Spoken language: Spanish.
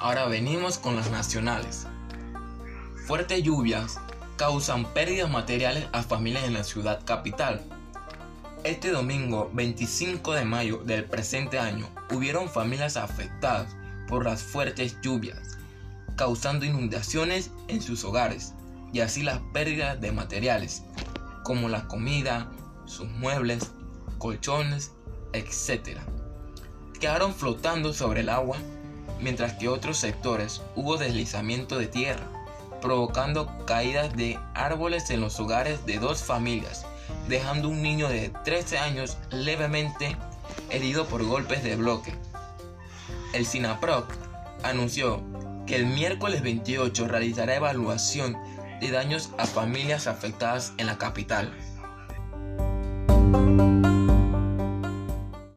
Ahora venimos con las nacionales. Fuertes lluvias causan pérdidas materiales a familias en la ciudad capital. Este domingo 25 de mayo del presente año hubieron familias afectadas por las fuertes lluvias, causando inundaciones en sus hogares y así las pérdidas de materiales, como la comida, sus muebles, colchones, etc. Quedaron flotando sobre el agua, mientras que otros sectores hubo deslizamiento de tierra provocando caídas de árboles en los hogares de dos familias, dejando un niño de 13 años levemente herido por golpes de bloque. El SINAPROC anunció que el miércoles 28 realizará evaluación de daños a familias afectadas en la capital.